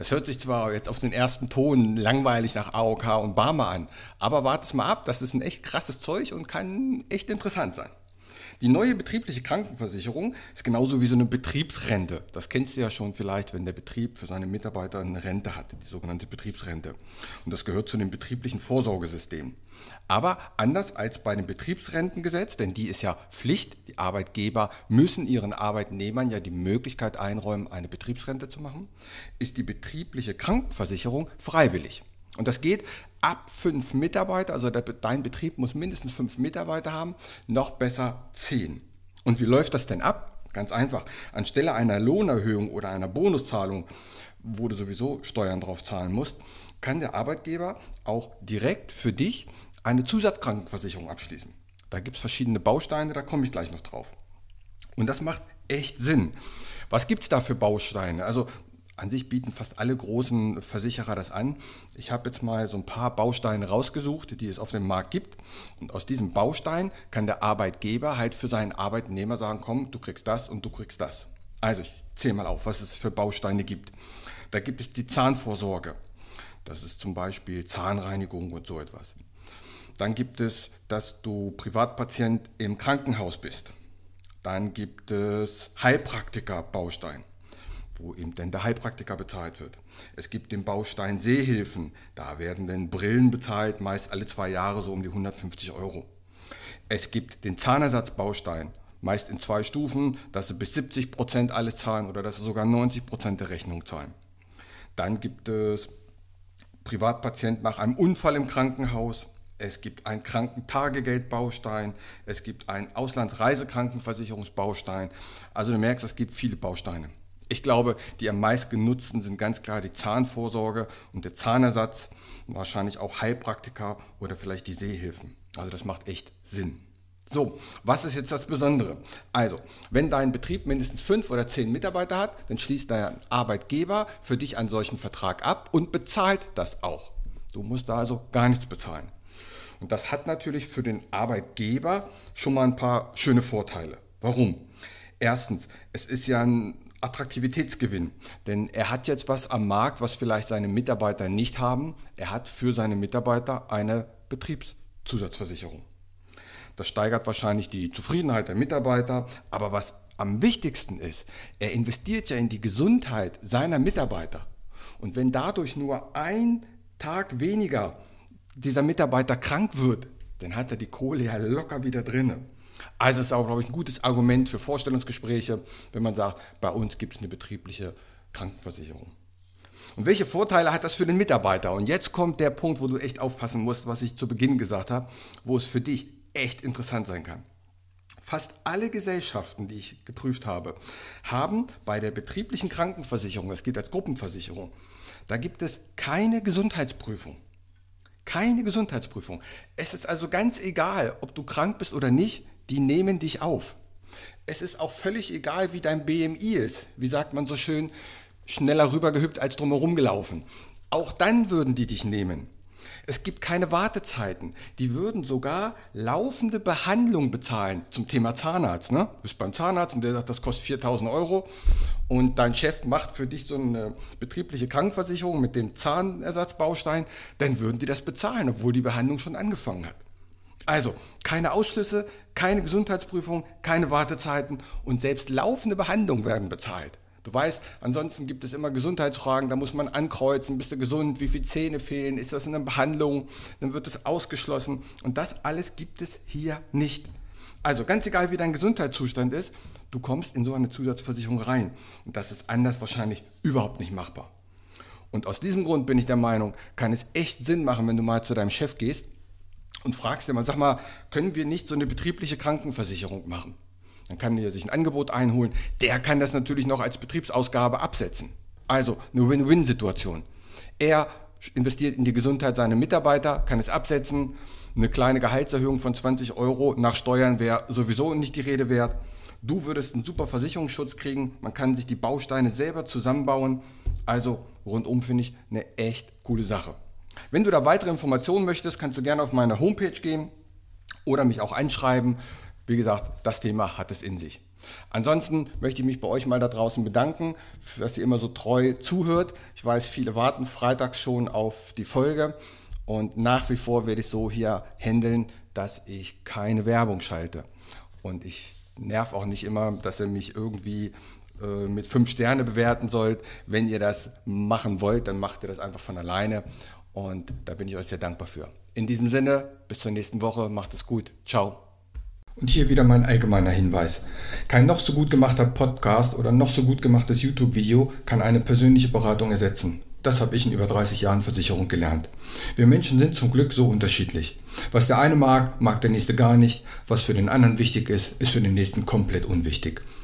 das hört sich zwar jetzt auf den ersten Ton langweilig nach AOK und Barmer an, aber wart es mal ab, das ist ein echt krasses Zeug und kann echt interessant sein. Die neue betriebliche Krankenversicherung ist genauso wie so eine Betriebsrente. Das kennst du ja schon vielleicht, wenn der Betrieb für seine Mitarbeiter eine Rente hat, die sogenannte Betriebsrente. Und das gehört zu dem betrieblichen Vorsorgesystem. Aber anders als bei dem Betriebsrentengesetz, denn die ist ja Pflicht, die Arbeitgeber müssen ihren Arbeitnehmern ja die Möglichkeit einräumen, eine Betriebsrente zu machen, ist die betriebliche Krankenversicherung freiwillig. Und das geht ab fünf Mitarbeiter, also dein Betrieb muss mindestens fünf Mitarbeiter haben, noch besser zehn. Und wie läuft das denn ab? Ganz einfach. Anstelle einer Lohnerhöhung oder einer Bonuszahlung, wo du sowieso Steuern drauf zahlen musst, kann der Arbeitgeber auch direkt für dich eine Zusatzkrankenversicherung abschließen. Da gibt es verschiedene Bausteine, da komme ich gleich noch drauf. Und das macht echt Sinn. Was gibt es da für Bausteine? Also an sich bieten fast alle großen Versicherer das an. Ich habe jetzt mal so ein paar Bausteine rausgesucht, die es auf dem Markt gibt. Und aus diesem Baustein kann der Arbeitgeber halt für seinen Arbeitnehmer sagen, komm, du kriegst das und du kriegst das. Also ich zähle mal auf, was es für Bausteine gibt. Da gibt es die Zahnvorsorge. Das ist zum Beispiel Zahnreinigung und so etwas. Dann gibt es, dass du Privatpatient im Krankenhaus bist. Dann gibt es Heilpraktiker-Baustein wo eben dann der Heilpraktiker bezahlt wird. Es gibt den Baustein Sehhilfen, da werden dann Brillen bezahlt, meist alle zwei Jahre so um die 150 Euro. Es gibt den Zahnersatzbaustein, meist in zwei Stufen, dass sie bis 70 Prozent alles zahlen oder dass sie sogar 90 Prozent der Rechnung zahlen. Dann gibt es Privatpatient nach einem Unfall im Krankenhaus. Es gibt einen Krankentagegeldbaustein, es gibt einen Auslandsreisekrankenversicherungsbaustein. Also du merkst, es gibt viele Bausteine. Ich glaube, die am meisten genutzten sind ganz klar die Zahnvorsorge und der Zahnersatz, wahrscheinlich auch Heilpraktiker oder vielleicht die Sehhilfen. Also das macht echt Sinn. So, was ist jetzt das Besondere? Also, wenn dein Betrieb mindestens fünf oder zehn Mitarbeiter hat, dann schließt dein Arbeitgeber für dich einen solchen Vertrag ab und bezahlt das auch. Du musst da also gar nichts bezahlen. Und das hat natürlich für den Arbeitgeber schon mal ein paar schöne Vorteile. Warum? Erstens, es ist ja ein Attraktivitätsgewinn. Denn er hat jetzt was am Markt, was vielleicht seine Mitarbeiter nicht haben. Er hat für seine Mitarbeiter eine Betriebszusatzversicherung. Das steigert wahrscheinlich die Zufriedenheit der Mitarbeiter. Aber was am wichtigsten ist, er investiert ja in die Gesundheit seiner Mitarbeiter. Und wenn dadurch nur ein Tag weniger dieser Mitarbeiter krank wird, dann hat er die Kohle ja locker wieder drinne. Also ist auch, glaube ich, ein gutes Argument für Vorstellungsgespräche, wenn man sagt, bei uns gibt es eine betriebliche Krankenversicherung. Und welche Vorteile hat das für den Mitarbeiter? Und jetzt kommt der Punkt, wo du echt aufpassen musst, was ich zu Beginn gesagt habe, wo es für dich echt interessant sein kann. Fast alle Gesellschaften, die ich geprüft habe, haben bei der betrieblichen Krankenversicherung, das geht als Gruppenversicherung, da gibt es keine Gesundheitsprüfung. Keine Gesundheitsprüfung. Es ist also ganz egal, ob du krank bist oder nicht, die nehmen dich auf. Es ist auch völlig egal, wie dein BMI ist. Wie sagt man so schön, schneller rübergehüpft als drumherum gelaufen. Auch dann würden die dich nehmen. Es gibt keine Wartezeiten. Die würden sogar laufende Behandlung bezahlen zum Thema Zahnarzt. Ne? Du bist beim Zahnarzt und der sagt, das kostet 4000 Euro und dein Chef macht für dich so eine betriebliche Krankenversicherung mit dem Zahnersatzbaustein, dann würden die das bezahlen, obwohl die Behandlung schon angefangen hat. Also keine Ausschlüsse, keine Gesundheitsprüfung, keine Wartezeiten und selbst laufende Behandlungen werden bezahlt. Du weißt, ansonsten gibt es immer Gesundheitsfragen, da muss man ankreuzen, bist du gesund, wie viele Zähne fehlen, ist das in einer Behandlung, dann wird es ausgeschlossen und das alles gibt es hier nicht. Also ganz egal, wie dein Gesundheitszustand ist, du kommst in so eine Zusatzversicherung rein und das ist anders wahrscheinlich überhaupt nicht machbar. Und aus diesem Grund bin ich der Meinung, kann es echt Sinn machen, wenn du mal zu deinem Chef gehst und fragst mal, sag mal, können wir nicht so eine betriebliche Krankenversicherung machen? Dann kann er sich ein Angebot einholen. Der kann das natürlich noch als Betriebsausgabe absetzen. Also eine Win-Win-Situation. Er investiert in die Gesundheit seiner Mitarbeiter, kann es absetzen. Eine kleine Gehaltserhöhung von 20 Euro nach Steuern wäre sowieso nicht die Rede wert. Du würdest einen super Versicherungsschutz kriegen. Man kann sich die Bausteine selber zusammenbauen. Also rundum finde ich eine echt coole Sache. Wenn du da weitere Informationen möchtest, kannst du gerne auf meine Homepage gehen oder mich auch einschreiben. Wie gesagt, das Thema hat es in sich. Ansonsten möchte ich mich bei euch mal da draußen bedanken, dass ihr immer so treu zuhört. Ich weiß, viele warten freitags schon auf die Folge und nach wie vor werde ich so hier handeln, dass ich keine Werbung schalte. Und ich nerv auch nicht immer, dass ihr mich irgendwie äh, mit fünf Sterne bewerten sollt. Wenn ihr das machen wollt, dann macht ihr das einfach von alleine. Und da bin ich euch sehr dankbar für. In diesem Sinne, bis zur nächsten Woche. Macht es gut. Ciao. Und hier wieder mein allgemeiner Hinweis. Kein noch so gut gemachter Podcast oder noch so gut gemachtes YouTube-Video kann eine persönliche Beratung ersetzen. Das habe ich in über 30 Jahren Versicherung gelernt. Wir Menschen sind zum Glück so unterschiedlich. Was der eine mag, mag der nächste gar nicht. Was für den anderen wichtig ist, ist für den nächsten komplett unwichtig.